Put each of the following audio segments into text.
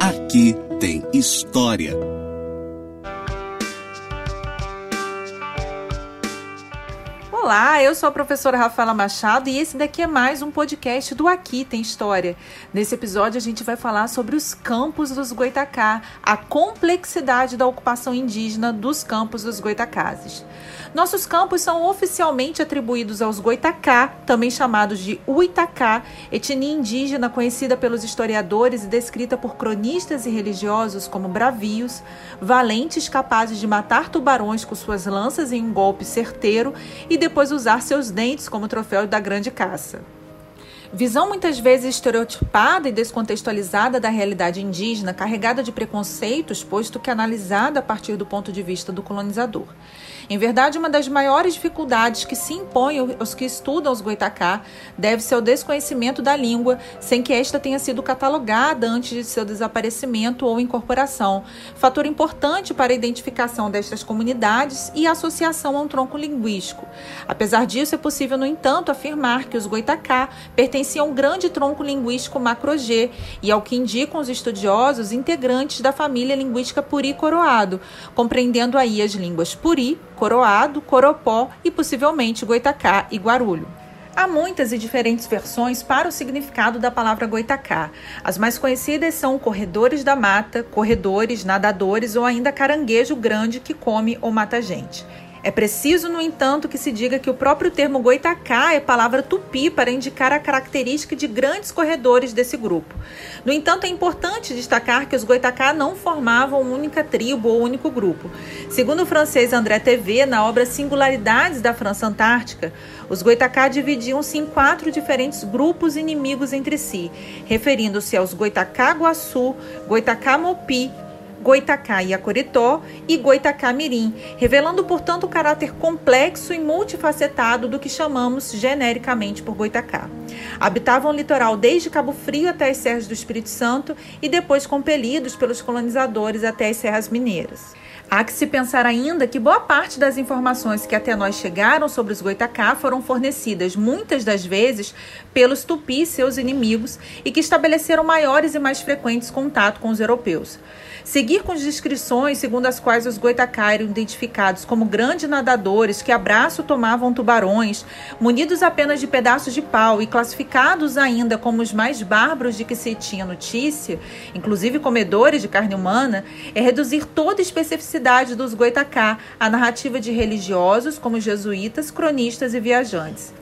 Aqui tem história. Olá, eu sou a professora Rafaela Machado e esse daqui é mais um podcast do Aqui Tem História. Nesse episódio a gente vai falar sobre os campos dos Goitacá, a complexidade da ocupação indígena dos campos dos Goitacazes. Nossos campos são oficialmente atribuídos aos Goitacá, também chamados de Uitacá, etnia indígena conhecida pelos historiadores e descrita por cronistas e religiosos como bravios, valentes capazes de matar tubarões com suas lanças em um golpe certeiro e depois usar seus dentes como troféu da grande caça. Visão muitas vezes estereotipada e descontextualizada da realidade indígena, carregada de preconceitos, posto que analisada a partir do ponto de vista do colonizador. Em verdade, uma das maiores dificuldades que se impõe aos que estudam os goitacá deve-se ao desconhecimento da língua, sem que esta tenha sido catalogada antes de seu desaparecimento ou incorporação, fator importante para a identificação destas comunidades e associação a um tronco linguístico. Apesar disso, é possível, no entanto, afirmar que os goitacá pertenciam a um grande tronco linguístico macro-G e, ao que indicam os estudiosos, integrantes da família linguística Puri-Coroado, compreendendo aí as línguas Puri, Coroado, Coropó e possivelmente Goitacá e Guarulho. Há muitas e diferentes versões para o significado da palavra goitacá. As mais conhecidas são corredores da mata, corredores, nadadores ou ainda caranguejo grande que come ou mata gente. É preciso, no entanto, que se diga que o próprio termo goitacá é palavra tupi para indicar a característica de grandes corredores desse grupo. No entanto, é importante destacar que os goitacá não formavam única tribo ou único grupo. Segundo o francês André TV, na obra Singularidades da França Antártica, os goitacá dividiam-se em quatro diferentes grupos inimigos entre si, referindo-se aos goitacá Guaçu, goitacá Mopi, Goitacá Iacoritó e Goitacá Mirim, revelando, portanto, o caráter complexo e multifacetado do que chamamos genericamente por Goitacá. Habitavam o litoral desde Cabo Frio até as serras do Espírito Santo e depois compelidos pelos colonizadores até as serras mineiras. Há que se pensar ainda que boa parte das informações que até nós chegaram sobre os Goitacá foram fornecidas muitas das vezes pelos tupis, seus inimigos, e que estabeleceram maiores e mais frequentes contato com os europeus. Seguir com as descrições segundo as quais os Goitacá eram identificados como grandes nadadores que abraço tomavam tubarões, munidos apenas de pedaços de pau e classificados ainda como os mais bárbaros de que se tinha notícia, inclusive comedores de carne humana, é reduzir toda especificidade cidade dos Goitacá, a narrativa de religiosos como jesuítas, cronistas e viajantes.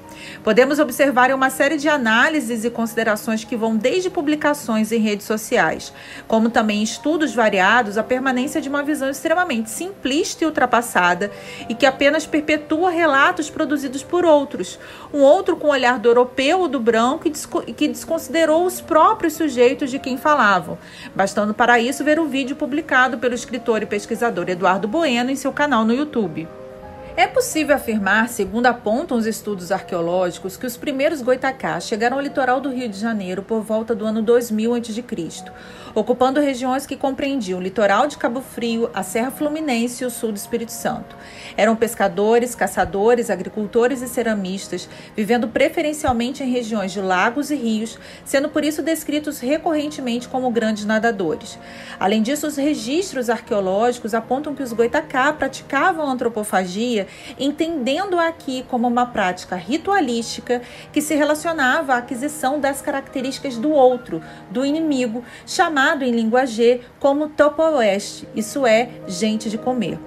Podemos observar uma série de análises e considerações que vão desde publicações em redes sociais, como também estudos variados, a permanência de uma visão extremamente simplista e ultrapassada e que apenas perpetua relatos produzidos por outros. Um outro com o olhar do europeu ou do branco e que desconsiderou os próprios sujeitos de quem falavam, bastando para isso ver o vídeo publicado pelo escritor e pesquisador Eduardo Bueno em seu canal no YouTube. É possível afirmar, segundo apontam os estudos arqueológicos, que os primeiros goitacás chegaram ao litoral do Rio de Janeiro por volta do ano 2000 a.C., ocupando regiões que compreendiam o litoral de Cabo Frio, a Serra Fluminense e o sul do Espírito Santo. Eram pescadores, caçadores, agricultores e ceramistas, vivendo preferencialmente em regiões de lagos e rios, sendo por isso descritos recorrentemente como grandes nadadores. Além disso, os registros arqueológicos apontam que os goitacá praticavam antropofagia entendendo aqui como uma prática ritualística que se relacionava à aquisição das características do outro, do inimigo, chamado em língua G como topoeste, isso é, gente de comer.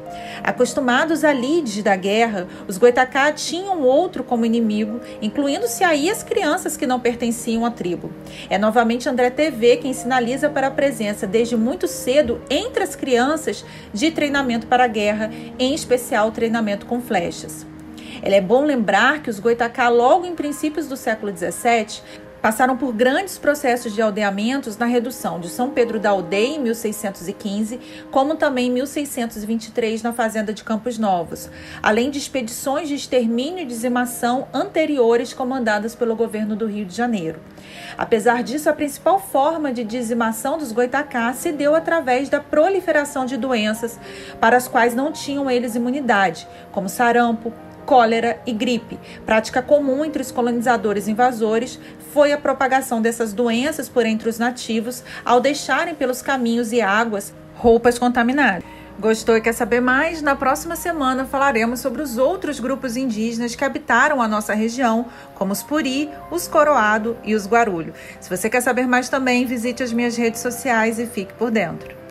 Acostumados a lides da guerra, os goitacá tinham outro como inimigo, incluindo-se aí as crianças que não pertenciam à tribo. É novamente André TV quem sinaliza para a presença desde muito cedo entre as crianças de treinamento para a guerra, em especial treinamento com flechas. É bom lembrar que os Goitacá, logo em princípios do século XVII, passaram por grandes processos de aldeamentos na redução de São Pedro da Aldeia em 1615, como também em 1623 na fazenda de Campos Novos, além de expedições de extermínio e dizimação anteriores comandadas pelo governo do Rio de Janeiro. Apesar disso, a principal forma de dizimação dos goitacá se deu através da proliferação de doenças para as quais não tinham eles imunidade, como sarampo, cólera e gripe. Prática comum entre os colonizadores invasores foi a propagação dessas doenças por entre os nativos ao deixarem pelos caminhos e águas roupas contaminadas. Gostou e quer saber mais? Na próxima semana falaremos sobre os outros grupos indígenas que habitaram a nossa região, como os Puri, os Coroado e os Guarulho. Se você quer saber mais também, visite as minhas redes sociais e fique por dentro.